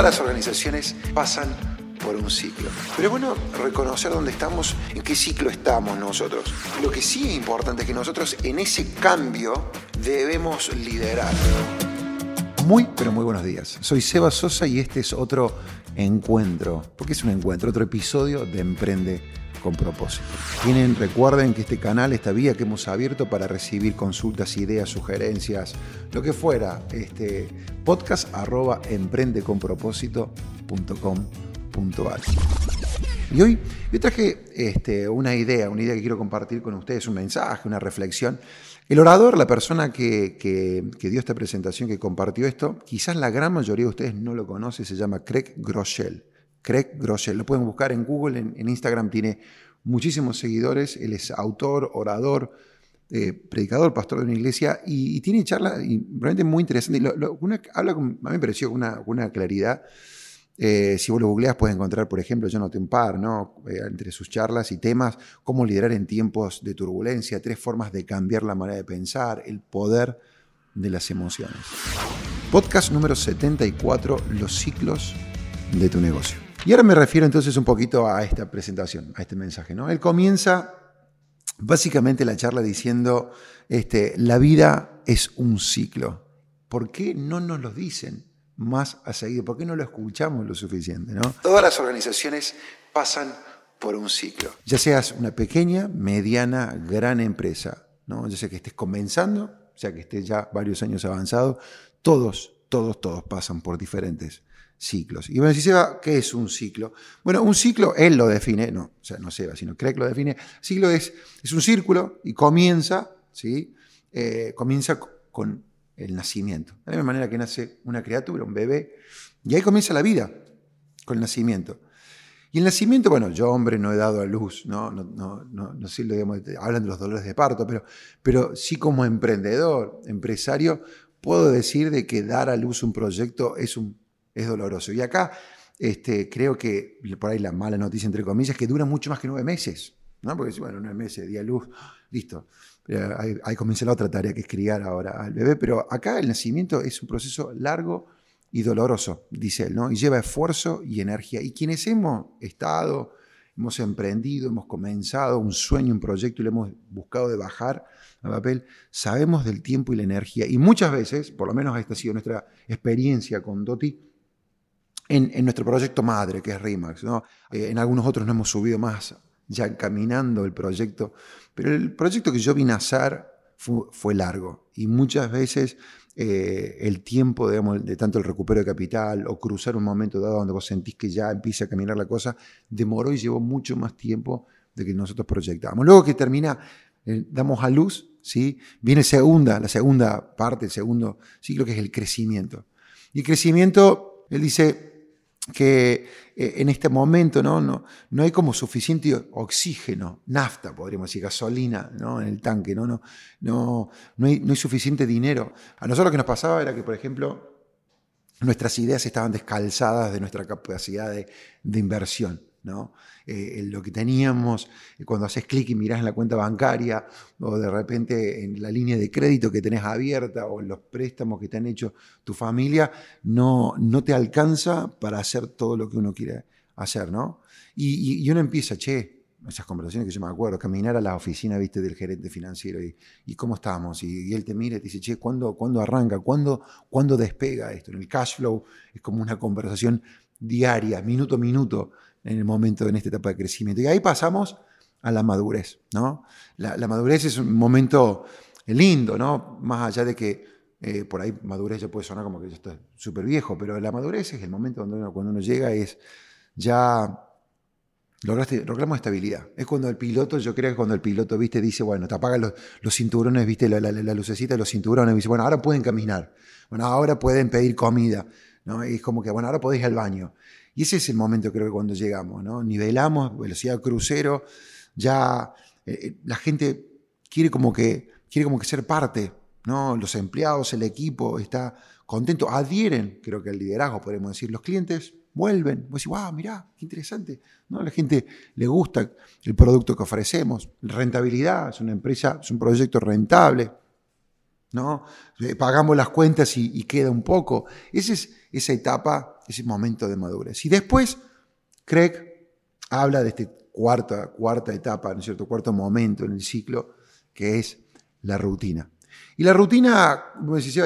Todas las organizaciones pasan por un ciclo. Pero es bueno reconocer dónde estamos, en qué ciclo estamos nosotros. Lo que sí es importante es que nosotros en ese cambio debemos liderar. Muy, pero muy buenos días. Soy Seba Sosa y este es otro encuentro. porque es un encuentro? Otro episodio de Emprende con propósito. Recuerden que este canal, esta vía que hemos abierto para recibir consultas, ideas, sugerencias, lo que fuera, este podcast arroba emprendeconpropósito.com.ar. Y hoy yo traje este, una idea, una idea que quiero compartir con ustedes, un mensaje, una reflexión. El orador, la persona que, que, dio esta presentación, que compartió esto, quizás la gran mayoría de ustedes no lo conoce, se llama Craig Groeschel. Craig Groeschel. Lo pueden buscar en Google, en, Instagram tiene muchísimos seguidores. Él es autor, orador, eh, predicador, pastor de una iglesia y, tiene charlas realmente muy interesantes. habla con, a mí me pareció una, una claridad. Eh, si vos lo googleas, puedes encontrar, por ejemplo, yo noté un par, ¿no? Eh, entre sus charlas y temas, cómo liderar en tiempos de turbulencia, tres formas de cambiar la manera de pensar, el poder de las emociones. Podcast número 74, Los ciclos de tu negocio. Y ahora me refiero entonces un poquito a esta presentación, a este mensaje. ¿no? Él comienza básicamente la charla diciendo, este, la vida es un ciclo. ¿Por qué no nos lo dicen más a seguir? ¿Por qué no lo escuchamos lo suficiente? ¿no? Todas las organizaciones pasan por un ciclo. Ya seas una pequeña, mediana, gran empresa, ¿no? ya sea que estés comenzando, sea que estés ya varios años avanzado, todos, todos, todos pasan por diferentes ciclos. Y bueno, si Seba, ¿qué es un ciclo? Bueno, un ciclo, él lo define, no, o sea, no Seba, sino Craig lo define. Ciclo es, es un círculo y comienza, ¿sí? Eh, comienza con el nacimiento. De la misma manera que nace una criatura, un bebé, y ahí comienza la vida, con el nacimiento. Y el nacimiento, bueno, yo hombre no he dado a luz, no, no, no, no, no digamos, hablan de los dolores de parto, pero, pero sí como emprendedor, empresario, puedo decir de que dar a luz un proyecto es un es doloroso. Y acá este, creo que por ahí la mala noticia, entre comillas, es que dura mucho más que nueve meses. ¿no? Porque bueno, nueve meses, día luz, listo. Ahí, comienza la otra tarea que es criar ahora al bebé. Pero acá el nacimiento es un proceso largo y doloroso, dice él, ¿no? Y lleva esfuerzo y energía. Y quienes hemos estado, hemos emprendido, hemos comenzado un sueño, un proyecto y lo hemos buscado de bajar a papel, sabemos del tiempo y la energía. Y muchas veces, por lo menos esta ha sido nuestra experiencia con Doti, en, nuestro proyecto madre, que es RIMAX. ¿no? Eh, en algunos otros no hemos subido más, ya encaminando el proyecto, pero el proyecto que yo vine a hacer fue, largo y muchas veces eh, el tiempo de tanto el recupero de capital o cruzar un momento dado donde vos sentís que ya empieza a caminar la cosa, demoró y llevó mucho más tiempo de que nosotros proyectábamos. Luego que termina, eh, damos a luz, ¿sí? viene segunda, la segunda parte, el segundo ciclo, que es el crecimiento. Y el crecimiento, él dice, que eh, en este momento ¿no? No, no hay como suficiente oxígeno, nafta, podríamos decir, gasolina ¿no? en el tanque, ¿no? No, no, no, hay, suficiente dinero. A nosotros lo que nos pasaba era que, por ejemplo, nuestras ideas estaban descalzadas de nuestra capacidad de inversión. ¿No? Eh, lo que teníamos eh, cuando haces clic y mirás en la cuenta bancaria o de repente en la línea de crédito que tenés abierta o en los préstamos que te han hecho tu familia, no, no te alcanza para hacer todo lo que uno quiere hacer, ¿no? Y, uno empieza, che, esas conversaciones que yo me acuerdo, caminar a la oficina, viste, del gerente financiero y, cómo estamos. Y, él te mira y te dice, che, ¿cuándo, ¿cuándo arranca? ¿Cuándo, ¿Cuándo despega esto? En el cash flow es como una conversación diaria, minuto a minuto en el momento, en esta etapa de crecimiento. Y ahí pasamos a la madurez, ¿no? La, madurez es un momento lindo, ¿no? Más allá de que eh, por ahí madurez ya puede sonar como que ya está súper viejo, pero la madurez es el momento donde uno, cuando uno llega es ya lograste, logramos estabilidad. Es cuando el piloto, yo creo que cuando el piloto, viste, dice, bueno, te apagan los, los cinturones, viste, la, la, lucecita de los cinturones, dice, bueno, ahora pueden caminar, bueno, ahora pueden pedir comida, ¿no? Y es como que, bueno, ahora podéis ir al baño. Y ese es el momento, creo que cuando llegamos, ¿no? Nivelamos, velocidad crucero, ya eh, eh, la gente quiere como, que, quiere como que ser parte, ¿no? Los empleados, el equipo está contento, adhieren, creo que al liderazgo, podemos decir, los clientes vuelven, vos decís, wow, mirá, qué interesante, ¿no? La gente le gusta el producto que ofrecemos, rentabilidad, es una empresa, es un proyecto rentable. ¿no? Eh, pagamos las cuentas y, queda un poco. Esa es esa etapa, ese momento de madurez. Y después, Craig habla de esta cuarta, cuarta etapa, ¿no cierto? Cuarto momento en el ciclo, que es la rutina. Y la rutina,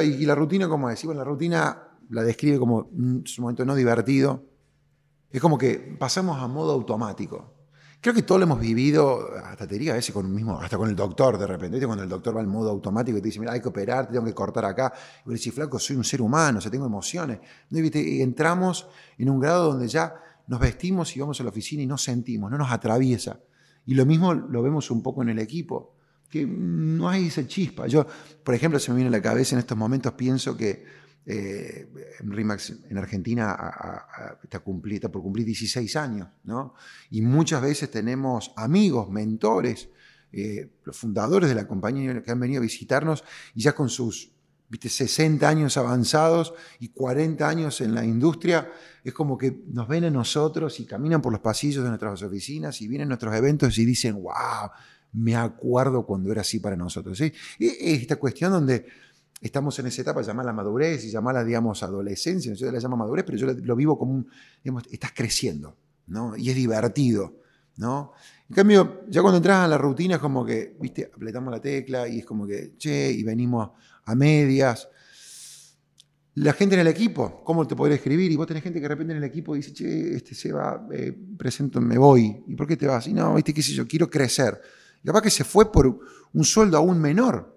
y la rutina, como bueno, la rutina la describe como un momento no divertido. Es como que pasamos a modo automático. Creo que todos lo hemos vivido, hasta te diría a veces con mismo, hasta con el doctor de repente, cuando el doctor va al modo automático y te dice, mira, hay que operar, tengo que cortar acá. Y vos decís, flaco, soy un ser humano, o tengo emociones. Y entramos en un grado donde ya nos vestimos y vamos a la oficina y no sentimos, no nos atraviesa. Y lo mismo lo vemos un poco en el equipo, que no hay esa chispa. Yo, por ejemplo, se me viene a la cabeza en estos momentos, pienso que eh, RIMAX en Argentina está, por cumplir 16 años, ¿no? Y muchas veces tenemos amigos, mentores, eh, los fundadores de la compañía que han venido a visitarnos y ya con sus ¿viste? 60 años avanzados y 40 años en la industria, es como que nos ven a nosotros y caminan por los pasillos de nuestras oficinas y vienen a nuestros eventos y dicen, wow, me acuerdo cuando era así para nosotros. ¿sí? esta cuestión donde estamos en esa etapa, llamarla madurez y llamarla, digamos, adolescencia, yo la llamo madurez, pero yo lo vivo como un, digamos, estás creciendo, ¿no? Y es divertido, ¿no? En cambio, ya cuando entras a la rutina es como que, viste, apretamos la tecla y es como que, che, y venimos a medias. La gente en el equipo, ¿cómo te podría escribir? Y vos tenés gente que de repente en el equipo dice, che, este se va, eh, presento, me voy. ¿Y por qué te vas? Y no, viste, qué sé yo, quiero crecer. Y capaz que se fue por un sueldo aún menor,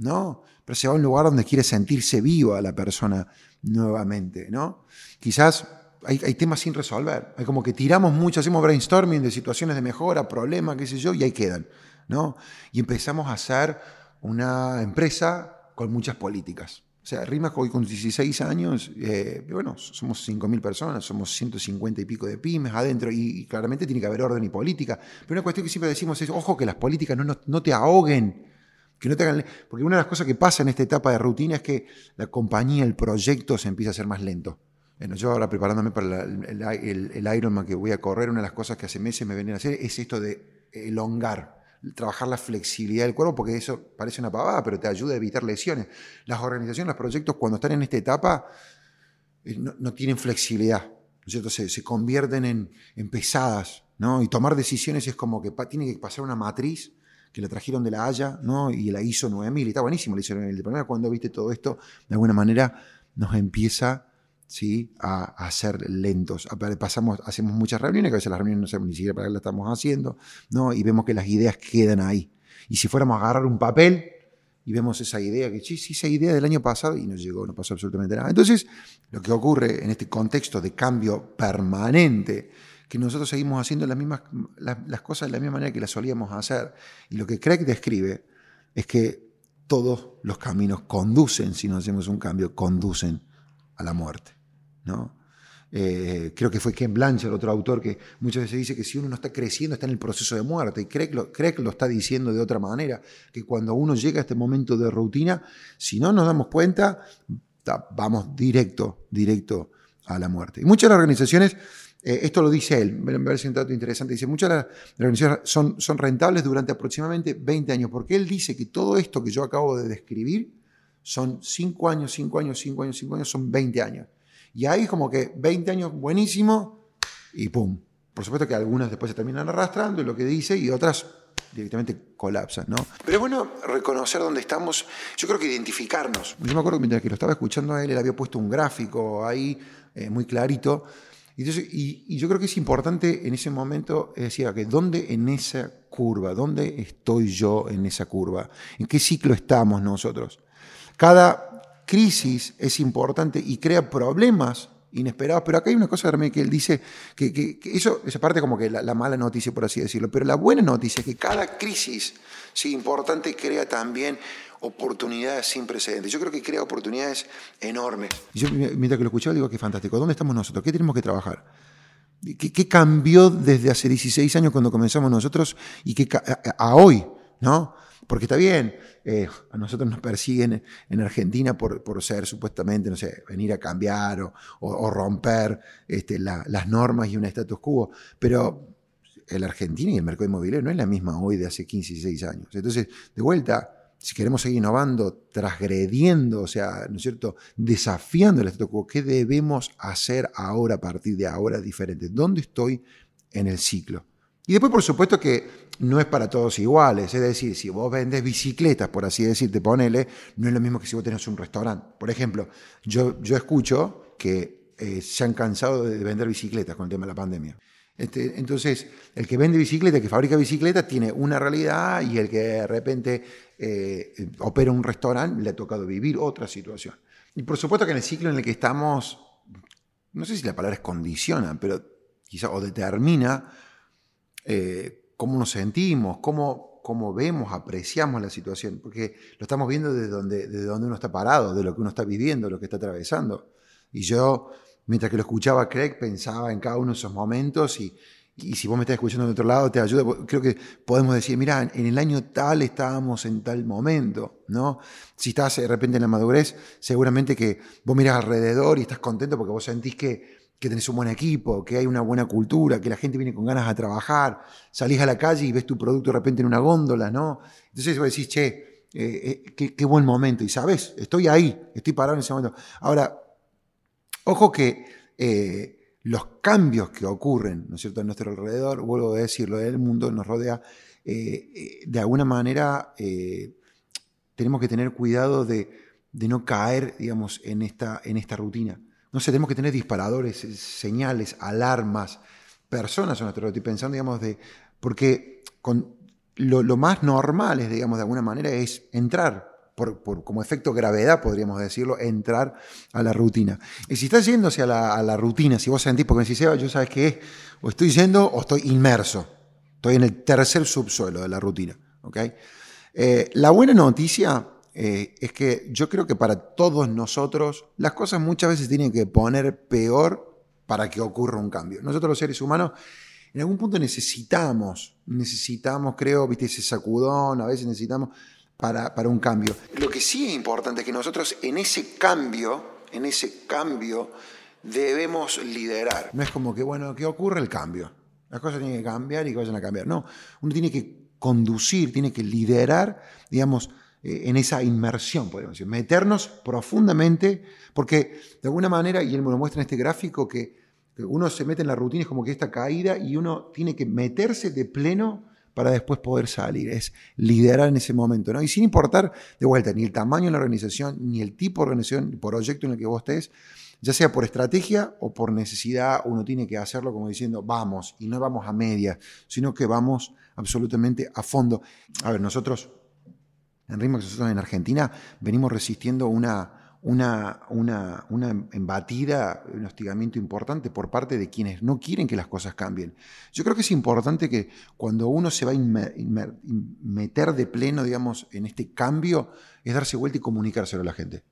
¿no? pero se va a un lugar donde quiere sentirse viva la persona nuevamente, ¿no? Quizás hay, temas sin resolver, hay como que tiramos mucho, hacemos brainstorming de situaciones de mejora, problemas, qué sé yo, y ahí quedan, ¿no? Y empezamos a hacer una empresa con muchas políticas. O sea, Rimas hoy con 16 años, eh, bueno, somos 5.000 personas, somos 150 y pico de pymes adentro y, claramente tiene que haber orden y política. Pero una cuestión que siempre decimos es, ojo, que las políticas no, no te ahoguen porque una de las cosas que pasa en esta etapa de rutina es que la compañía, el proyecto se empieza a hacer más lento. Yo ahora preparándome para el, Ironman que voy a correr, una de las cosas que hace meses me vienen a hacer es esto de elongar, trabajar la flexibilidad del cuerpo, porque eso parece una pavada, pero te ayuda a evitar lesiones. Las organizaciones, los proyectos, cuando están en esta etapa, eh, no, tienen flexibilidad, ¿no? Se, convierten en, pesadas, ¿no? Y tomar decisiones es como que tiene que pasar una matriz que la trajeron de la Haya, ¿no? Y la hizo 9000, y está buenísimo la hizo 9000. El problema cuando viste todo esto, de alguna manera nos empieza ¿sí? a, a ser lentos. Pasamos, hacemos muchas reuniones, que a veces las reuniones no sabemos ni siquiera para qué las estamos haciendo, ¿no? Y vemos que las ideas quedan ahí. Y si fuéramos a agarrar un papel y vemos esa idea, que sí, sí, esa idea del año pasado y no llegó, no pasó absolutamente nada. Entonces, lo que ocurre en este contexto de cambio permanente, que nosotros seguimos haciendo las, mismas, las, cosas de la misma manera que las solíamos hacer. Y lo que Craig describe es que todos los caminos conducen, si no hacemos un cambio, conducen a la muerte. ¿no? Eh, creo que fue Ken Blanchard, otro autor, que muchas veces dice que si uno no está creciendo está en el proceso de muerte. Y Craig lo, lo está diciendo de otra manera, que cuando uno llega a este momento de rutina, si no nos damos cuenta, vamos directo, directo a la muerte. Y muchas organizaciones eh, esto lo dice él, me parece un dato interesante. Dice, muchas de las organizaciones son, son rentables durante aproximadamente 20 años, porque él dice que todo esto que yo acabo de describir son 5 años, 5 años, 5 años, 5 años, son 20 años. Y ahí como que 20 años buenísimo y pum. Por supuesto que algunas después se terminan arrastrando lo que dice y otras directamente colapsan, ¿no? Pero es bueno reconocer dónde estamos, yo creo que identificarnos. Yo me acuerdo que mientras que lo estaba escuchando a él, él había puesto un gráfico ahí eh, muy clarito y, yo creo que es importante en ese momento decir, que ¿dónde en esa curva? ¿Dónde estoy yo en esa curva? ¿En qué ciclo estamos nosotros? Cada crisis es importante y crea problemas inesperados, pero acá hay una cosa que él dice, que, eso, esa parte como que la, la, mala noticia, por así decirlo, pero la buena noticia es que cada crisis sí, importante crea también oportunidades sin precedentes. Yo creo que crea oportunidades enormes. Yo, mientras que lo escuchaba, digo, qué fantástico. ¿Dónde estamos nosotros? ¿Qué tenemos que trabajar? ¿Qué, cambió desde hace 16 años cuando comenzamos nosotros y qué a, hoy? ¿no? Porque está bien, eh, a nosotros nos persiguen en Argentina por, por, ser supuestamente, no sé, venir a cambiar o, romper este, las normas y un status quo, pero el Argentina y el mercado inmobiliario no es la misma hoy de hace 15 y 16 años. Entonces, de vuelta, si queremos seguir innovando, transgrediendo, o sea, ¿no es cierto?, desafiando el status quo, ¿qué debemos hacer ahora, a partir de ahora, diferente? ¿Dónde estoy en el ciclo? Y después, por supuesto, que no es para todos iguales. Es decir, si vos vendes bicicletas, por así decirte, ponele, no es lo mismo que si vos tenés un restaurante. Por ejemplo, yo, yo escucho que eh, se han cansado de vender bicicletas con el tema de la pandemia. Este, entonces, el que vende bicicletas, que fabrica bicicletas, tiene una realidad y el que de repente eh, opera un restaurante le ha tocado vivir otra situación. Y por supuesto que en el ciclo en el que estamos, no sé si la palabra es condiciona, pero quizá o determina eh, cómo nos sentimos, cómo, cómo vemos, apreciamos la situación, porque lo estamos viendo desde donde, desde donde uno está parado, de lo que uno está viviendo, lo que está atravesando. Y yo mientras que lo escuchaba Craig, pensaba en cada uno de esos momentos y, y si vos me estás escuchando de otro lado, te ayuda. Creo que podemos decir, mira, en el año tal estábamos en tal momento, ¿no? Si estás de repente en la madurez, seguramente que vos miras alrededor y estás contento porque vos sentís que, que tenés un buen equipo, que hay una buena cultura, que la gente viene con ganas de trabajar, salís a la calle y ves tu producto de repente en una góndola, ¿no? Entonces vos decís, che, eh, eh, qué, qué buen momento. Y sabes, estoy ahí, estoy parado en ese momento. Ahora, Ojo que eh, los cambios que ocurren, ¿no es cierto?, a nuestro alrededor, vuelvo a decirlo, el mundo nos rodea, de alguna manera tenemos que tener cuidado de, no caer, digamos, en esta, en esta rutina. No sé, tenemos que tener disparadores, señales, alarmas, personas a nuestro estoy pensando, digamos, de, porque con, lo, más normal es, digamos, de alguna manera, es entrar por, como efecto gravedad, podríamos decirlo, entrar a la rutina. Y si estás yéndose a la, rutina, si vos sentís, porque me decís, yo sabes qué es, o estoy yendo o estoy inmerso, estoy en el tercer subsuelo de la rutina. Eh, la buena noticia eh, es que yo creo que para todos nosotros las cosas muchas veces tienen que poner peor para que ocurra un cambio. Nosotros los seres humanos en algún punto necesitamos, necesitamos, creo, viste, ese sacudón, a veces necesitamos para, un cambio. Lo que sí es importante es que nosotros en ese cambio, en ese cambio, debemos liderar. No es como que, bueno, ¿qué ocurre el cambio? Las cosas tienen que cambiar y que vayan a cambiar. No, uno tiene que conducir, tiene que liderar, digamos, en esa inmersión, podemos decir, meternos profundamente, porque de alguna manera, y él me lo muestra en este gráfico, que, uno se mete en la rutina, es como que esta caída y uno tiene que meterse de pleno para después poder salir, es liderar en ese momento, ¿no? Y sin importar, de vuelta, ni el tamaño de la organización, ni el tipo de organización, proyecto en el que vos estés, ya sea por estrategia o por necesidad, uno tiene que hacerlo como diciendo, vamos, y no vamos a media, sino que vamos absolutamente a fondo. A ver, nosotros, en RIMAX, nosotros en Argentina, venimos resistiendo una una, una, una, embatida, un hostigamiento importante por parte de quienes no quieren que las cosas cambien. Yo creo que es importante que cuando uno se va a meter de pleno, digamos, en este cambio, es darse vuelta y comunicárselo a la gente.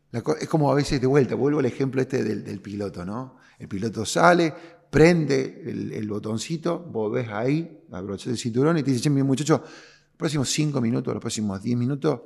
es como a veces de vuelta, vuelvo al ejemplo este del, piloto, ¿no? El piloto sale, prende el, botoncito, vos ves ahí, abrochas el cinturón y te dice, mi muchacho, próximos cinco minutos, los próximos diez minutos,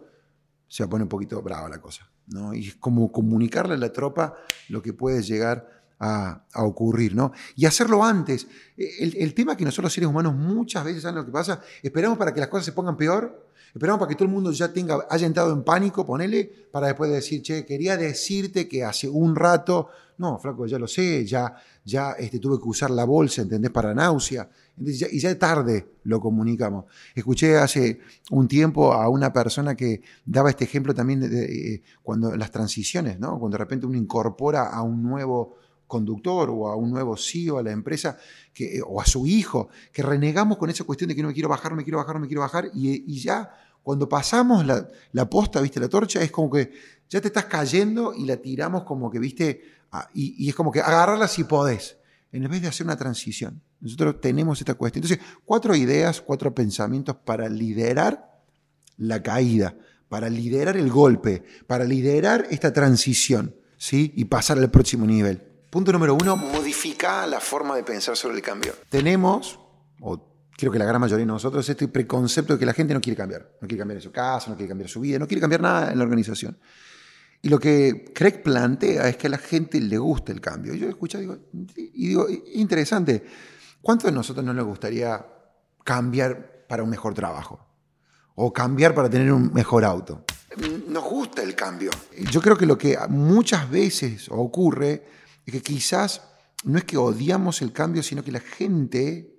se va a poner un poquito brava la cosa. ¿no? Y es como comunicarle a la tropa lo que puede llegar a, ocurrir, ¿no? Y hacerlo antes. El, el, tema que nosotros los seres humanos muchas veces, ¿saben lo que pasa? Esperamos para que las cosas se pongan peor, esperamos para que todo el mundo ya tenga, haya entrado en pánico, ponele, para después decir, che, quería decirte que hace un rato, no, flaco, ya lo sé, ya, ya este, tuve que usar la bolsa, ¿entendés? Para náusea y ya tarde lo comunicamos. Escuché hace un tiempo a una persona que daba este ejemplo también de, eh, cuando las transiciones, ¿no? cuando de repente uno incorpora a un nuevo conductor o a un nuevo CEO a la empresa que, o a su hijo, que renegamos con esa cuestión de que no me quiero bajar, me quiero bajar, me quiero bajar, y, ya cuando pasamos la, posta, viste, la torcha, es como que ya te estás cayendo y la tiramos como que, viste, y, y es como que agarrarla si podés en vez de hacer una transición. Nosotros tenemos esta cuestión. Entonces, cuatro ideas, cuatro pensamientos para liderar la caída, para liderar el golpe, para liderar esta transición, ¿sí? Y pasar al próximo nivel. Punto número uno, modificar la forma de pensar sobre el cambio. Tenemos, o creo que la gran mayoría de nosotros, este preconcepto de que la gente no quiere cambiar. No quiere cambiar su casa, no quiere cambiar su vida, no quiere cambiar nada en la organización. Y lo que Craig plantea es que a la gente le gusta el cambio. Yo escucho digo, y digo, interesante, ¿cuántos de nosotros no nos gustaría cambiar para un mejor trabajo? O cambiar para tener un mejor auto. nos gusta el cambio. Yo creo que lo que muchas veces ocurre es que quizás no es que odiamos el cambio, sino que la gente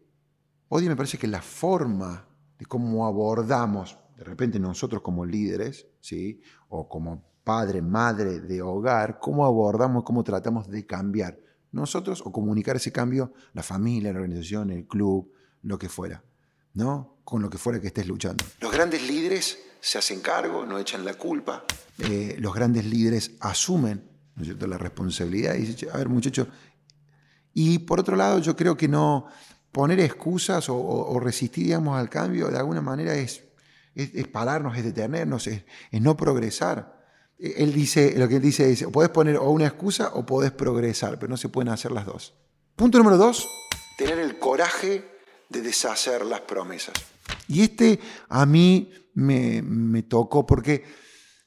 odia, me parece que la forma de cómo abordamos, de repente nosotros como líderes, ¿sí? o como padre, madre de hogar, cómo abordamos, cómo tratamos de cambiar nosotros o comunicar ese cambio, la familia, la organización, el club, lo que fuera, ¿no? Con lo que fuera que estés luchando. Los grandes líderes se hacen cargo, no echan la culpa. Eh, los grandes líderes asumen ¿no es cierto? la responsabilidad y a ver muchachos, y por otro lado yo creo que no poner excusas o, resistir digamos, al cambio de alguna manera es, es, pararnos, es detenernos, es, es no progresar. Él dice, lo que él dice es, podés poner o una excusa o podés progresar, pero no se pueden hacer las dos. Punto número dos, tener el coraje de deshacer las promesas. Y este a mí me, me tocó porque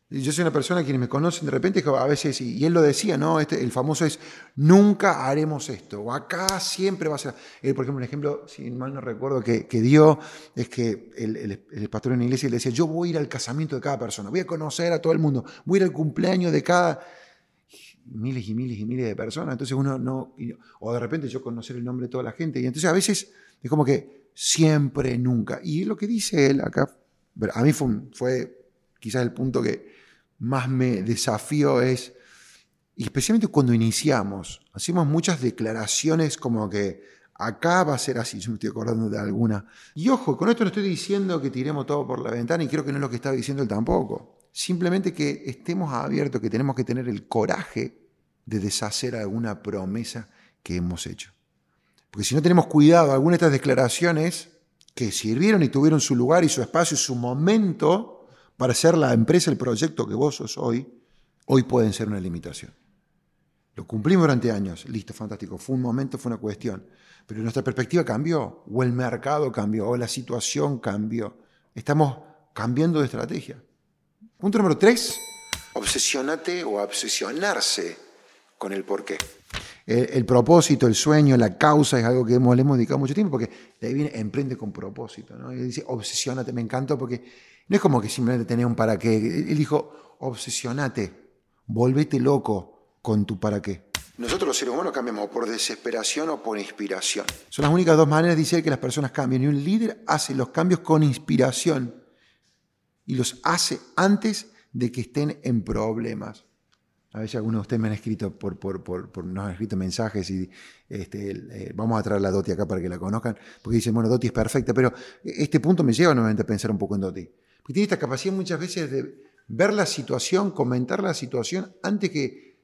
yo soy una persona, quienes me conocen de repente, a veces, y él lo decía, ¿no? Este, el famoso es, nunca haremos esto, o acá siempre va a ser. Él, por ejemplo, un ejemplo, si mal no recuerdo, que, que dio, es que el, pastor en la iglesia le decía, yo voy a ir al casamiento de cada persona, voy a conocer a todo el mundo, voy a ir al cumpleaños de cada miles y miles y miles de personas, entonces uno no, o de repente yo conocer el nombre de toda la gente, y entonces a veces es como que siempre, nunca. Y lo que dice él acá, a mí fue, fue quizás el punto que más me desafío es, y especialmente cuando iniciamos, hacemos muchas declaraciones como que acá va a ser así, yo me estoy acordando de alguna. Y ojo, con esto no estoy diciendo que tiremos todo por la ventana y creo que no es lo que estaba diciendo él tampoco. Simplemente que estemos abiertos, que tenemos que tener el coraje de deshacer alguna promesa que hemos hecho. Porque si no tenemos cuidado, algunas de estas declaraciones que sirvieron y tuvieron su lugar y su espacio y su momento, para ser la empresa, el proyecto que vos sos hoy, hoy pueden ser una limitación. Lo cumplimos durante años, listo, fantástico, fue un momento, fue una cuestión, pero nuestra perspectiva cambió, o el mercado cambió, o la situación cambió. Estamos cambiando de estrategia. Punto número tres, obsesionate o obsesionarse con el porqué. El, propósito, el sueño, la causa es algo que hemos, le hemos dedicado mucho tiempo porque de ahí viene emprende con propósito. ¿no? Y dice, obsesionate, me encantó porque no es como que simplemente tenía un para qué. Él dijo, obsesionate, volvete loco con tu para qué. Nosotros los seres humanos cambiamos por desesperación o por inspiración. Son las únicas dos maneras, dice él, que las personas cambian. Y un líder hace los cambios con inspiración y los hace antes de que estén en problemas. A veces algunos de ustedes me han escrito por, por, por, nos han escrito mensajes y este, eh, vamos a traer la Doti acá para que la conozcan, porque dicen, bueno, Doti es perfecta, pero este punto me lleva nuevamente a pensar un poco en Doti. Porque tiene esta capacidad muchas veces de ver la situación, comentar la situación antes que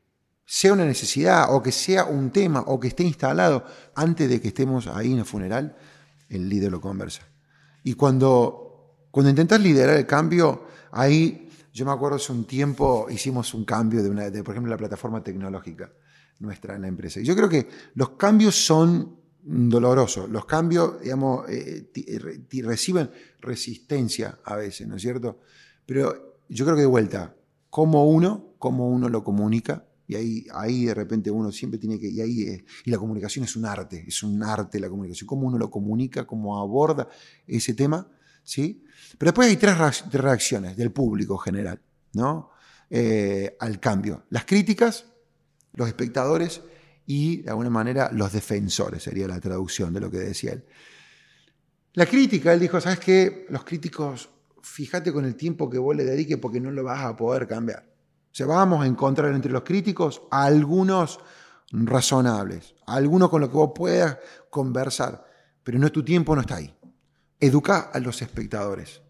sea una necesidad o que sea un tema o que esté instalado, antes de que estemos ahí en el funeral, el líder lo conversa. Y cuando, cuando intentas liderar el cambio, ahí yo me acuerdo hace un tiempo hicimos un cambio de, una, de, por ejemplo, la plataforma tecnológica nuestra en la empresa. Y yo creo que los cambios son doloroso. Los cambios, digamos, eh, eh, reciben resistencia a veces, ¿no es cierto? Pero yo creo que de vuelta, como uno, como uno lo comunica, y ahí, ahí de repente uno siempre tiene que, y ahí y la comunicación es un arte, es un arte la comunicación, cómo uno lo comunica, cómo aborda ese tema, ¿sí? Pero después hay tres reacciones del público general, ¿no? Eh, al cambio. Las críticas, los espectadores y de alguna manera los defensores, sería la traducción de lo que decía él. La crítica, él dijo, ¿sabes qué? Los críticos, fíjate con el tiempo que vos le dediques porque no lo vas a poder cambiar. O sea, vamos a encontrar entre los críticos a algunos razonables, a algunos con los que vos puedas conversar, pero no tu tiempo no está ahí. Educa a los espectadores,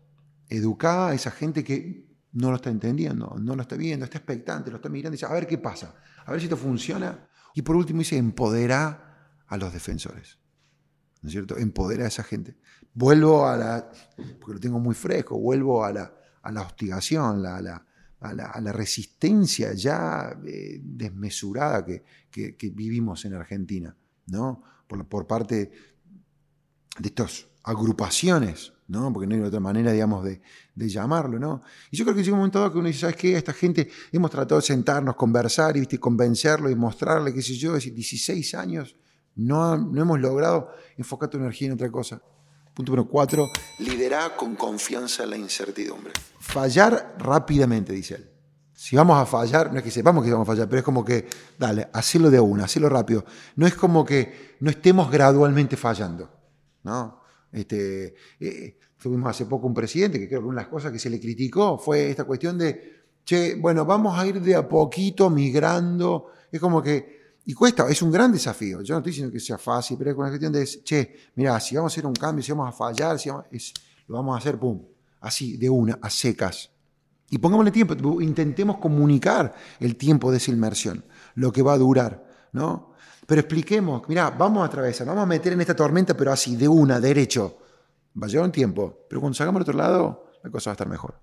educa a esa gente que no lo está entendiendo, no lo está viendo, está expectante, lo está mirando y dice, a ver qué pasa, a ver si esto funciona, y por último dice, empodera a los defensores. ¿No es cierto? Empodera a esa gente. Vuelvo a la, porque lo tengo muy fresco, vuelvo a la, a la hostigación, a, la, a, la, resistencia ya eh, desmesurada que, que, vivimos en Argentina, ¿no? Por, por parte de estas agrupaciones ¿no? Porque no hay otra manera, digamos, de, llamarlo, ¿no? Y yo creo que llega un momento dado que uno dice, ¿sabes qué? Esta gente, hemos tratado de sentarnos, conversar ¿viste? convencerlo y mostrarle, qué sé yo, decir, 16 años, no, no hemos logrado enfocar tu energía en otra cosa. Punto número cuatro, liderar con confianza la incertidumbre. Fallar rápidamente, dice él. Si vamos a fallar, no es que sepamos que vamos a fallar, pero es como que, dale, hacelo de una, hacelo rápido. No es como que no estemos gradualmente fallando. ¿no? Este, eh, tuvimos hace poco un presidente que creo que una de las cosas que se le criticó fue esta cuestión de, che, bueno, vamos a ir de a poquito migrando. Es como que y cuesta, es un gran desafío. Yo no estoy diciendo que sea fácil, pero es una cuestión de, che, mira, si vamos a hacer un cambio, si vamos a fallar, si vamos, lo vamos a hacer, pum, así, de una, a secas. Y pongámosle tiempo, intentemos comunicar el tiempo de esa inmersión, lo que va a durar, ¿no? Pero expliquemos, mira, vamos a atravesar, vamos a meter en esta tormenta, pero así, de una, derecho. Va a llevar un tiempo, pero cuando salgamos al otro lado, la cosa va a estar mejor.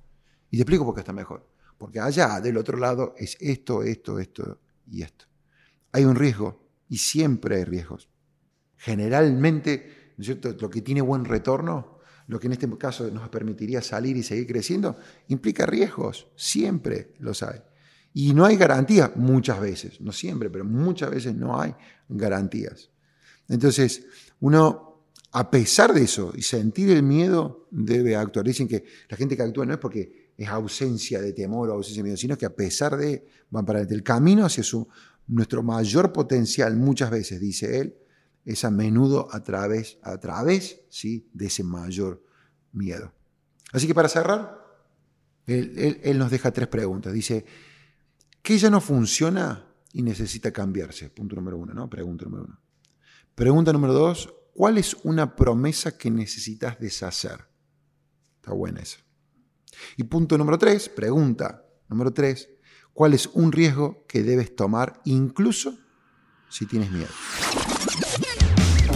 Y te explico por qué está mejor. Porque allá, del otro lado, es esto, esto, esto y esto hay un riesgo y siempre hay riesgos. Generalmente, ¿no es cierto? lo que tiene buen retorno, lo que en este caso nos permitiría salir y seguir creciendo, implica riesgos, siempre los hay. Y no hay garantías muchas veces, no siempre, pero muchas veces no hay garantías. Entonces, uno, a pesar de eso y sentir el miedo, debe actuar. Dicen que la gente que actúa no es porque es ausencia de temor o ausencia de miedo, sino que a pesar de, van para el camino hacia su nuestro mayor potencial muchas veces, dice él, es a menudo a través, a través ¿sí? de ese mayor miedo. Así que para cerrar, él, nos deja tres preguntas. Dice, ¿qué ya no funciona y necesita cambiarse? Punto número uno, ¿no? Pregunta número uno. Pregunta número dos, ¿cuál es una promesa que necesitas deshacer? Está buena esa. Y punto número tres, pregunta número tres, cuál es un riesgo que debes tomar incluso si tienes miedo.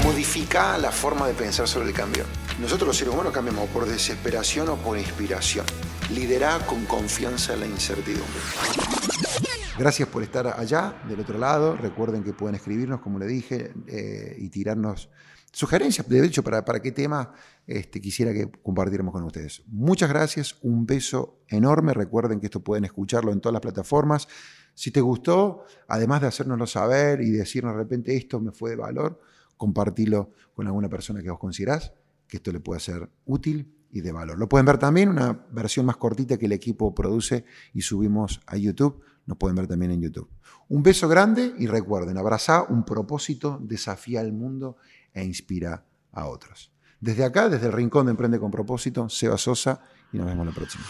Modifica la forma de pensar sobre el cambio. Nosotros los seres humanos cambiamos por desesperación o por inspiración. Lidera con confianza la incertidumbre. Gracias por estar allá, del otro lado. Recuerden que pueden escribirnos, como le dije, eh, y tirarnos sugerencias, de hecho, para, para qué tema este, quisiera que compartiéramos con ustedes. Muchas gracias, un beso enorme. Recuerden que esto pueden escucharlo en todas las plataformas. Si te gustó, además de hacérnoslo saber y decirnos de repente esto me fue de valor, compartilo con alguna persona que vos considerás que esto le pueda ser útil y de valor. Lo pueden ver también, una versión más cortita que el equipo produce y subimos a YouTube. Nos pueden ver también en YouTube. Un beso grande y recuerden, abrazá un propósito, desafía al mundo e inspira a otros. Desde acá, desde el Rincón de Emprende con Propósito, Seba Sosa y nos vemos la próxima.